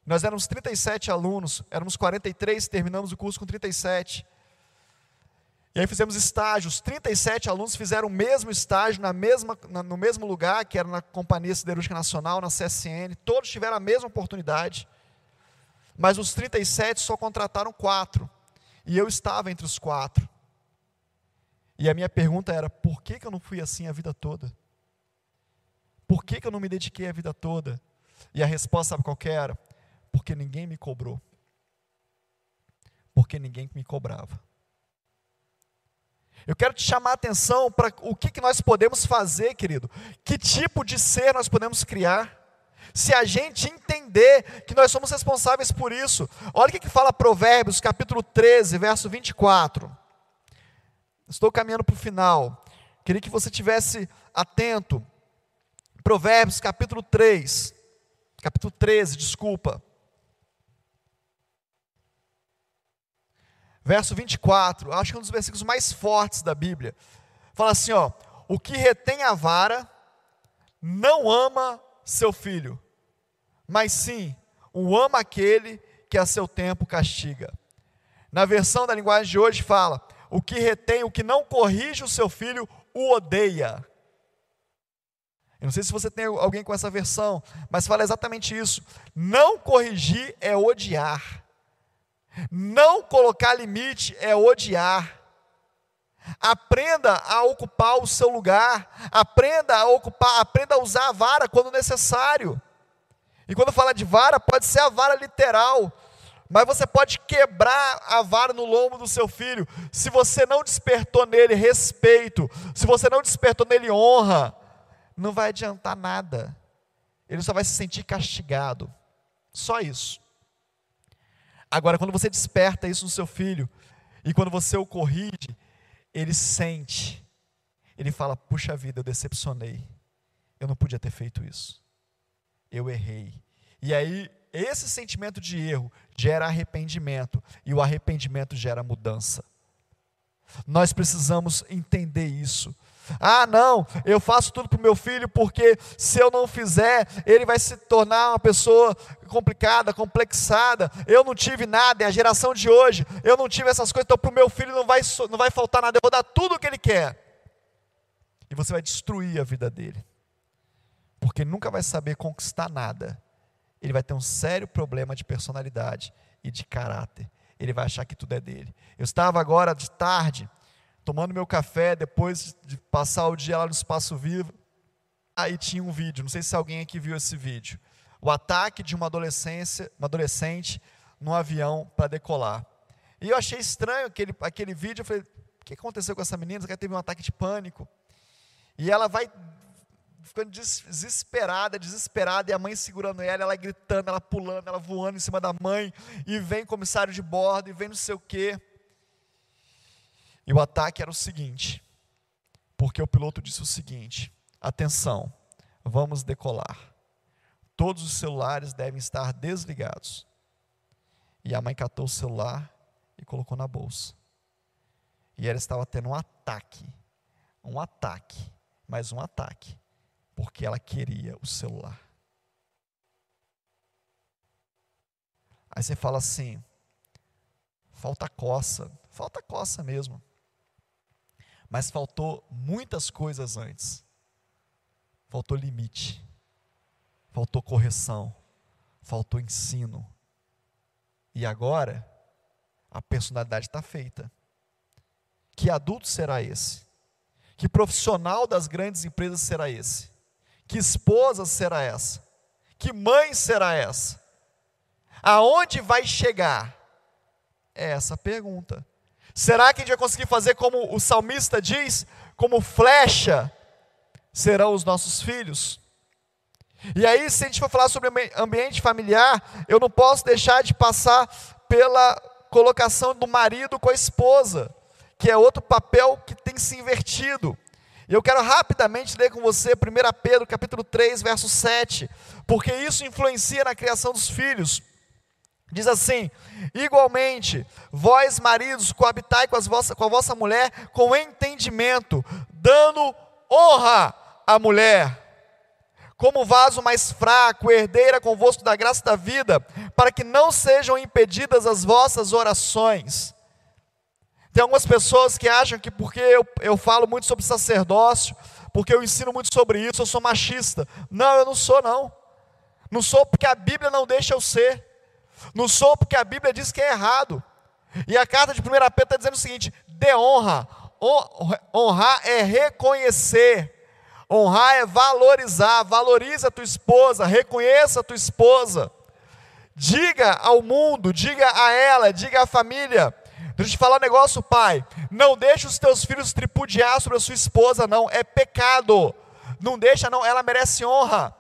Nós éramos 37 alunos, éramos 43, terminamos o curso com 37. E aí fizemos estágios, 37 alunos fizeram o mesmo estágio na mesma, na, no mesmo lugar, que era na Companhia Siderúrgica Nacional, na CSN, todos tiveram a mesma oportunidade, mas os 37 só contrataram quatro, e eu estava entre os quatro. E a minha pergunta era: por que, que eu não fui assim a vida toda? Por que, que eu não me dediquei a vida toda? E a resposta, sabe qual era? Porque ninguém me cobrou. Porque ninguém me cobrava. Eu quero te chamar a atenção para o que, que nós podemos fazer, querido. Que tipo de ser nós podemos criar. Se a gente entender que nós somos responsáveis por isso. Olha o que, que fala Provérbios, capítulo 13, verso 24. Estou caminhando para o final. Queria que você tivesse atento. Provérbios, capítulo 3. Capítulo 13, desculpa. Verso 24, acho que é um dos versículos mais fortes da Bíblia. Fala assim, ó: "O que retém a vara não ama seu filho, mas sim o ama aquele que a seu tempo castiga." Na versão da linguagem de hoje fala: "O que retém, o que não corrige o seu filho, o odeia." Eu não sei se você tem alguém com essa versão, mas fala exatamente isso. Não corrigir é odiar. Não colocar limite é odiar. Aprenda a ocupar o seu lugar, aprenda a ocupar, aprenda a usar a vara quando necessário. E quando fala de vara, pode ser a vara literal, mas você pode quebrar a vara no lombo do seu filho. Se você não despertou nele respeito, se você não despertou nele honra, não vai adiantar nada. Ele só vai se sentir castigado. Só isso. Agora, quando você desperta isso no seu filho, e quando você o corrige, ele sente, ele fala: puxa vida, eu decepcionei, eu não podia ter feito isso, eu errei. E aí, esse sentimento de erro gera arrependimento, e o arrependimento gera mudança. Nós precisamos entender isso. Ah, não, eu faço tudo para o meu filho porque se eu não fizer, ele vai se tornar uma pessoa complicada, complexada. Eu não tive nada, é a geração de hoje. Eu não tive essas coisas, então para o meu filho não vai, não vai faltar nada. Eu vou dar tudo o que ele quer. E você vai destruir a vida dele, porque nunca vai saber conquistar nada. Ele vai ter um sério problema de personalidade e de caráter. Ele vai achar que tudo é dele. Eu estava agora de tarde tomando meu café depois de passar o dia lá no Espaço Vivo. Aí tinha um vídeo, não sei se alguém aqui viu esse vídeo. O ataque de uma adolescência, uma adolescente num avião para decolar. E eu achei estranho aquele, aquele vídeo, eu falei, o que aconteceu com essa menina? Ela teve um ataque de pânico. E ela vai ficando desesperada, desesperada, e a mãe segurando ela, ela gritando, ela pulando, ela voando em cima da mãe, e vem comissário de bordo, e vem não sei o quê. E o ataque era o seguinte, porque o piloto disse o seguinte: atenção, vamos decolar. Todos os celulares devem estar desligados. E a mãe catou o celular e colocou na bolsa. E ela estava tendo um ataque, um ataque, mais um ataque, porque ela queria o celular. Aí você fala assim: falta coça, falta coça mesmo. Mas faltou muitas coisas antes. Faltou limite, faltou correção, faltou ensino. E agora, a personalidade está feita. Que adulto será esse? Que profissional das grandes empresas será esse? Que esposa será essa? Que mãe será essa? Aonde vai chegar? É essa a pergunta. Será que a gente vai conseguir fazer como o salmista diz? Como flecha serão os nossos filhos? E aí, se a gente for falar sobre ambiente familiar, eu não posso deixar de passar pela colocação do marido com a esposa, que é outro papel que tem se invertido. E eu quero rapidamente ler com você 1 Pedro capítulo 3, verso 7, porque isso influencia na criação dos filhos. Diz assim: igualmente, vós maridos, coabitai com, vossa, com a vossa mulher com entendimento, dando honra à mulher, como vaso mais fraco, herdeira convosco da graça da vida, para que não sejam impedidas as vossas orações. Tem algumas pessoas que acham que porque eu, eu falo muito sobre sacerdócio, porque eu ensino muito sobre isso, eu sou machista. Não, eu não sou, não. Não sou porque a Bíblia não deixa eu ser. Não sou porque a Bíblia diz que é errado. E a carta de 1 Pedro está dizendo o seguinte: dê honra. Honrar é reconhecer Honrar é valorizar, valoriza a tua esposa, reconheça a tua esposa. Diga ao mundo, diga a ela, diga à família. Deixa eu te falar um negócio, pai. Não deixe os teus filhos tripudiar sobre a sua esposa, não. É pecado. Não deixa, não. Ela merece honra.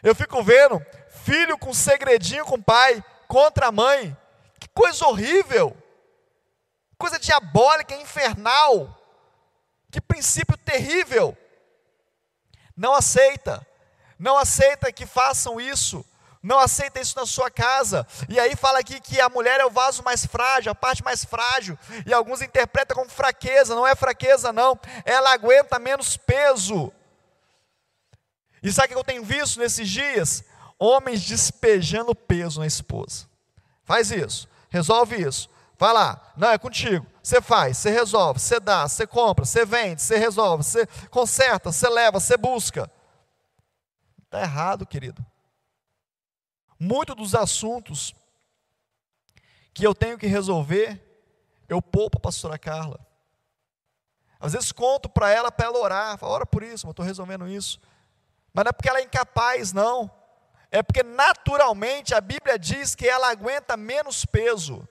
Eu fico vendo filho com segredinho com o pai contra a mãe. Que coisa horrível. Coisa diabólica, infernal. Que princípio terrível não aceita, não aceita que façam isso, não aceita isso na sua casa. E aí fala aqui que a mulher é o vaso mais frágil, a parte mais frágil, e alguns interpretam como fraqueza, não é fraqueza não, ela aguenta menos peso. E sabe o que eu tenho visto nesses dias? Homens despejando peso na esposa. Faz isso, resolve isso. Vai lá, não é contigo. Você faz, você resolve, você dá, você compra, você vende, você resolve, você conserta, você leva, você busca. Está errado, querido. Muitos dos assuntos que eu tenho que resolver, eu poupo a pastora Carla. Às vezes conto para ela, para ela orar, falo, ora por isso, eu estou resolvendo isso. Mas não é porque ela é incapaz, não. É porque naturalmente a Bíblia diz que ela aguenta menos peso.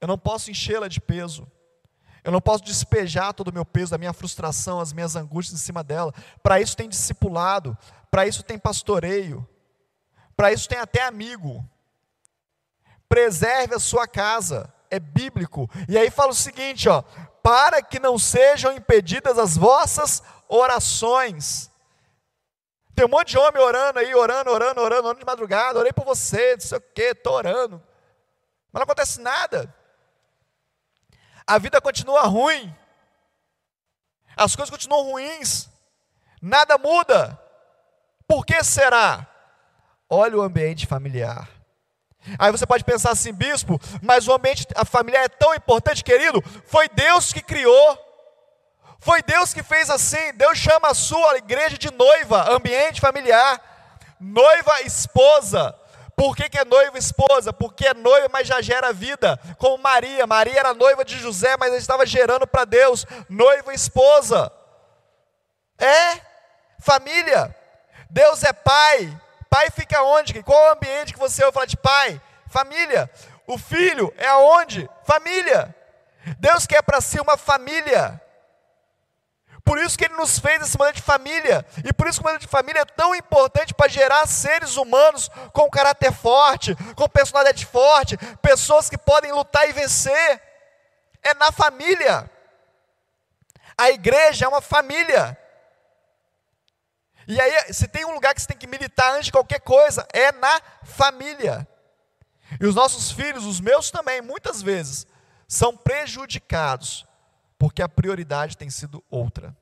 Eu não posso enchê-la de peso. Eu não posso despejar todo o meu peso, a minha frustração, as minhas angústias em cima dela. Para isso tem discipulado, para isso tem pastoreio, para isso tem até amigo. Preserve a sua casa, é bíblico. E aí fala o seguinte, ó, para que não sejam impedidas as vossas orações. Tem um monte de homem orando aí, orando, orando, orando, orando de madrugada, orei por você, não sei o quê, estou orando. Mas não acontece nada a vida continua ruim, as coisas continuam ruins, nada muda. Por que será? Olha o ambiente familiar. Aí você pode pensar assim, bispo, mas o ambiente, a família é tão importante, querido. Foi Deus que criou, foi Deus que fez assim. Deus chama a sua igreja de noiva, ambiente familiar, noiva, esposa. Por que, que é noiva esposa? Porque é noiva, mas já gera vida. Como Maria. Maria era noiva de José, mas estava gerando para Deus. Noiva esposa. É família. Deus é pai. Pai fica onde? Qual o ambiente que você ouve falar de pai? Família. O filho é aonde? Família. Deus quer para si uma família. Por isso que ele nos fez esse modelo de família. E por isso que o modelo de família é tão importante para gerar seres humanos com caráter forte, com personalidade forte, pessoas que podem lutar e vencer. É na família. A igreja é uma família. E aí, se tem um lugar que você tem que militar antes de qualquer coisa, é na família. E os nossos filhos, os meus também, muitas vezes, são prejudicados porque a prioridade tem sido outra.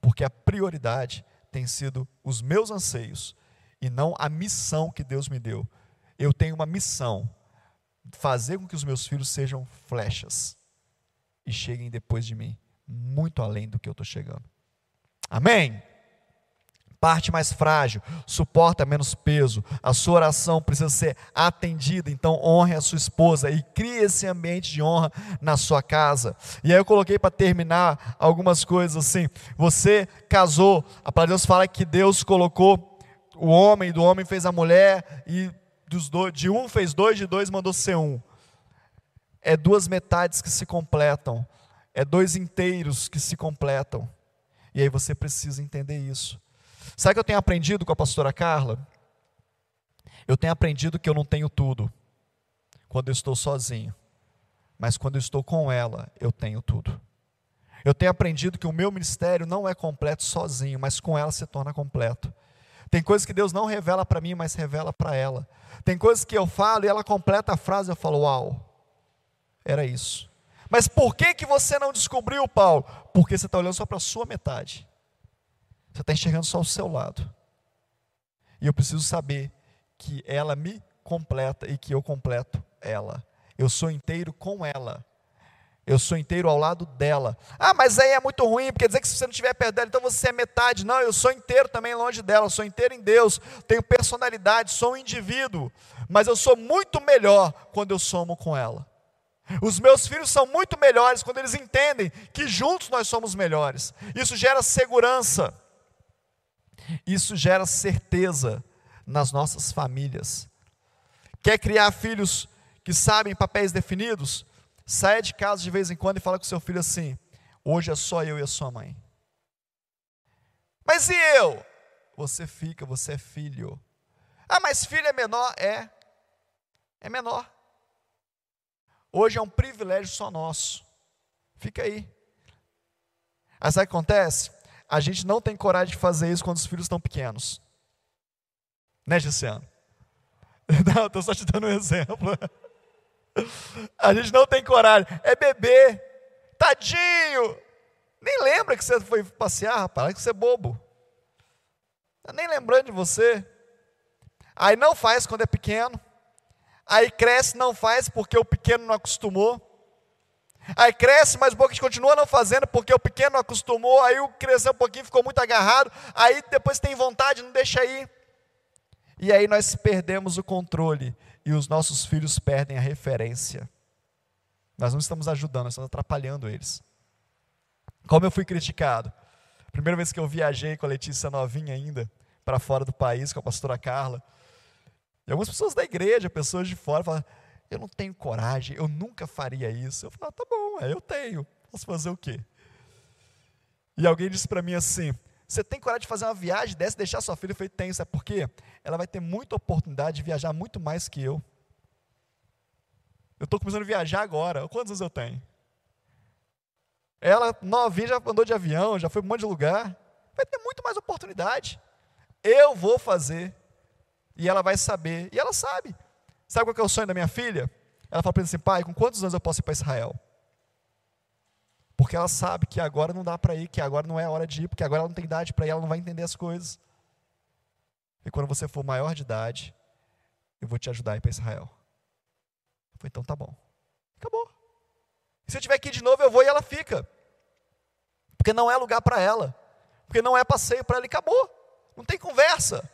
Porque a prioridade tem sido os meus anseios e não a missão que Deus me deu. Eu tenho uma missão: fazer com que os meus filhos sejam flechas e cheguem depois de mim, muito além do que eu estou chegando. Amém? Parte mais frágil, suporta menos peso, a sua oração precisa ser atendida, então honre a sua esposa e crie esse ambiente de honra na sua casa. E aí eu coloquei para terminar algumas coisas assim. Você casou, a palavra de Deus fala que Deus colocou o homem, do homem fez a mulher, e dos dois, de um fez dois, de dois mandou ser um. É duas metades que se completam, é dois inteiros que se completam. E aí você precisa entender isso. Sabe o que eu tenho aprendido com a pastora Carla? Eu tenho aprendido que eu não tenho tudo quando eu estou sozinho, mas quando eu estou com ela, eu tenho tudo. Eu tenho aprendido que o meu ministério não é completo sozinho, mas com ela se torna completo. Tem coisas que Deus não revela para mim, mas revela para ela. Tem coisas que eu falo e ela completa a frase eu falo, uau, era isso. Mas por que, que você não descobriu, Paulo? Porque você está olhando só para a sua metade. Você está enxergando só o seu lado. E eu preciso saber que ela me completa e que eu completo ela. Eu sou inteiro com ela. Eu sou inteiro ao lado dela. Ah, mas aí é muito ruim, porque dizer que se você não estiver perto dela, então você é metade. Não, eu sou inteiro também longe dela, eu sou inteiro em Deus, tenho personalidade, sou um indivíduo. Mas eu sou muito melhor quando eu somo com ela. Os meus filhos são muito melhores quando eles entendem que juntos nós somos melhores. Isso gera segurança. Isso gera certeza nas nossas famílias. Quer criar filhos que sabem papéis definidos? Saia de casa de vez em quando e fala com seu filho assim: hoje é só eu e a sua mãe. Mas e eu? Você fica, você é filho. Ah, mas filho é menor? É. É menor. Hoje é um privilégio só nosso. Fica aí. Mas que acontece? A gente não tem coragem de fazer isso quando os filhos estão pequenos. Né, Giciano? <laughs> Não, estou só te dando um exemplo. A gente não tem coragem. É bebê. Tadinho. Nem lembra que você foi passear, rapaz. Que você é bobo. Tá nem lembrando de você. Aí não faz quando é pequeno. Aí cresce, não faz porque o pequeno não acostumou. Aí cresce, mas o pouco continua não fazendo porque o pequeno acostumou. Aí o cresceu um pouquinho, ficou muito agarrado. Aí depois tem vontade, não deixa ir. E aí nós perdemos o controle e os nossos filhos perdem a referência. Nós não estamos ajudando, nós estamos atrapalhando eles. Como eu fui criticado. Primeira vez que eu viajei com a Letícia novinha ainda, para fora do país, com a pastora Carla. E algumas pessoas da igreja, pessoas de fora, falam: Eu não tenho coragem, eu nunca faria isso. Eu falo: ah, Tá bom, eu tenho, posso fazer o quê? E alguém disse para mim assim: você tem coragem de fazer uma viagem dessa e deixar sua filha? Eu falei, tem, sabe por quê? Ela vai ter muita oportunidade de viajar muito mais que eu. Eu estou começando a viajar agora. Quantos anos eu tenho? Ela, novinha, já andou de avião, já foi para um monte de lugar. Vai ter muito mais oportunidade. Eu vou fazer. E ela vai saber. E ela sabe. Sabe qual é o sonho da minha filha? Ela fala para ele assim, pai, com quantos anos eu posso ir para Israel? Porque ela sabe que agora não dá para ir, que agora não é a hora de ir, porque agora ela não tem idade para ir, ela não vai entender as coisas. E quando você for maior de idade, eu vou te ajudar a ir para Israel. Eu falei, então tá bom. Acabou. E se eu tiver ir de novo, eu vou e ela fica. Porque não é lugar para ela. Porque não é passeio para ela e acabou. Não tem conversa.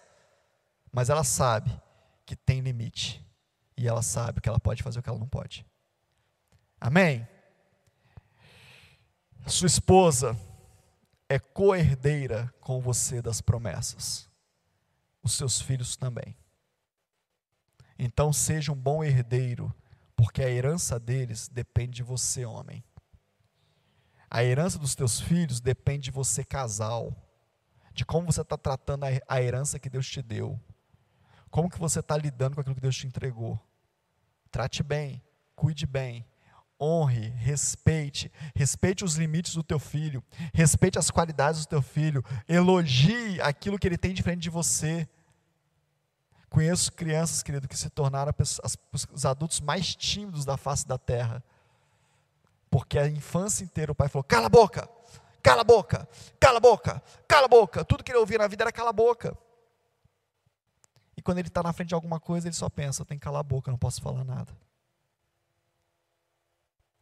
Mas ela sabe que tem limite. E ela sabe que ela pode fazer o que ela não pode. Amém? Sua esposa é co-herdeira com você das promessas. Os seus filhos também. Então seja um bom herdeiro, porque a herança deles depende de você, homem. A herança dos teus filhos depende de você, casal. De como você está tratando a herança que Deus te deu. Como que você está lidando com aquilo que Deus te entregou. Trate bem, cuide bem, honre, respeite, respeite os limites do teu filho, respeite as qualidades do teu filho, elogie aquilo que ele tem diferente de você. Conheço crianças, querido, que se tornaram os adultos mais tímidos da face da terra, porque a infância inteira o pai falou: cala a boca, cala a boca, cala a boca, cala a boca. Tudo que ele ouvia na vida era cala a boca. Quando ele está na frente de alguma coisa, ele só pensa: tem que calar a boca, não posso falar nada.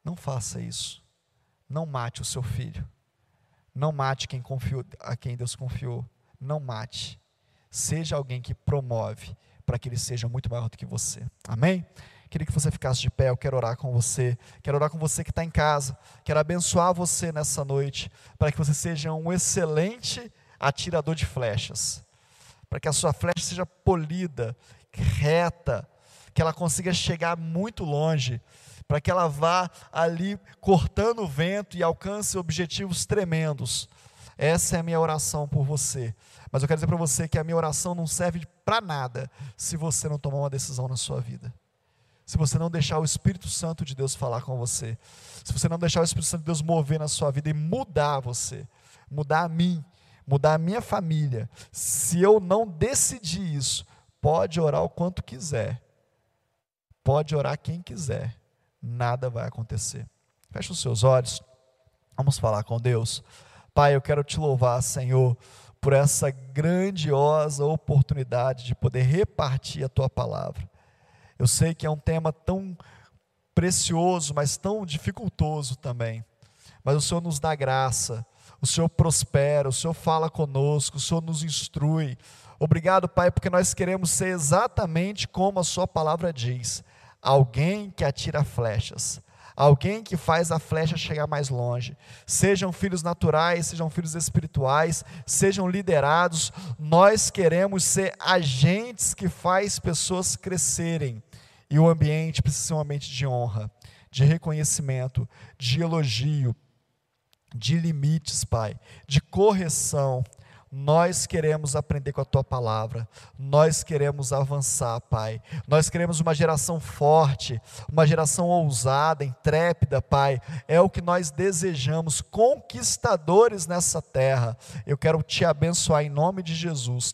Não faça isso. Não mate o seu filho. Não mate quem confiou, a quem Deus confiou. Não mate. Seja alguém que promove para que ele seja muito maior do que você. Amém? Queria que você ficasse de pé, eu quero orar com você. Quero orar com você que está em casa. Quero abençoar você nessa noite, para que você seja um excelente atirador de flechas. Para que a sua flecha seja polida, reta, que ela consiga chegar muito longe para que ela vá ali cortando o vento e alcance objetivos tremendos. Essa é a minha oração por você. Mas eu quero dizer para você que a minha oração não serve para nada se você não tomar uma decisão na sua vida. Se você não deixar o Espírito Santo de Deus falar com você. Se você não deixar o Espírito Santo de Deus mover na sua vida e mudar você, mudar a mim, mudar a minha família. Se eu não decidir isso, pode orar o quanto quiser. Pode orar quem quiser nada vai acontecer. Feche os seus olhos, vamos falar com Deus. Pai, eu quero te louvar, Senhor, por essa grandiosa oportunidade de poder repartir a tua palavra. Eu sei que é um tema tão precioso, mas tão dificultoso também. Mas o Senhor nos dá graça, o Senhor prospera, o Senhor fala conosco, o Senhor nos instrui. Obrigado, Pai, porque nós queremos ser exatamente como a Sua palavra diz: alguém que atira flechas, alguém que faz a flecha chegar mais longe. Sejam filhos naturais, sejam filhos espirituais, sejam liderados, nós queremos ser agentes que faz pessoas crescerem. E o ambiente precisa ser um ambiente de honra, de reconhecimento, de elogio, de limites, Pai, de correção. Nós queremos aprender com a tua palavra, nós queremos avançar, Pai. Nós queremos uma geração forte, uma geração ousada, intrépida, Pai. É o que nós desejamos, conquistadores nessa terra. Eu quero te abençoar em nome de Jesus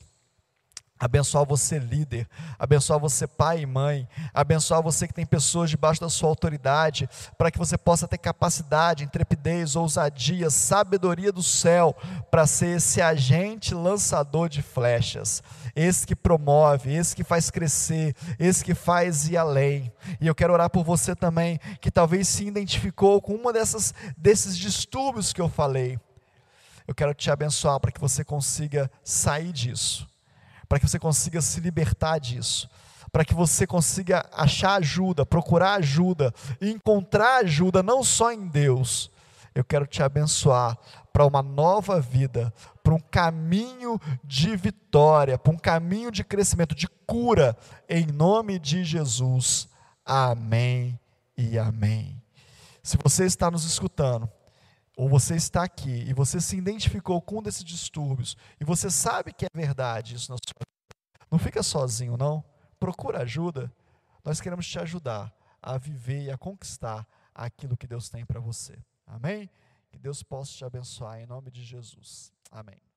Abençoar você, líder, abençoar você, pai e mãe, abençoar você que tem pessoas debaixo da sua autoridade, para que você possa ter capacidade, intrepidez, ousadia, sabedoria do céu, para ser esse agente lançador de flechas, esse que promove, esse que faz crescer, esse que faz ir além. E eu quero orar por você também, que talvez se identificou com uma dessas, desses distúrbios que eu falei. Eu quero te abençoar para que você consiga sair disso para que você consiga se libertar disso, para que você consiga achar ajuda, procurar ajuda, encontrar ajuda não só em Deus. Eu quero te abençoar para uma nova vida, para um caminho de vitória, para um caminho de crescimento, de cura, em nome de Jesus. Amém e amém. Se você está nos escutando, ou você está aqui e você se identificou com um desses distúrbios e você sabe que é verdade isso na sua vida, não fica sozinho, não. Procura ajuda. Nós queremos te ajudar a viver e a conquistar aquilo que Deus tem para você. Amém? Que Deus possa te abençoar em nome de Jesus. Amém.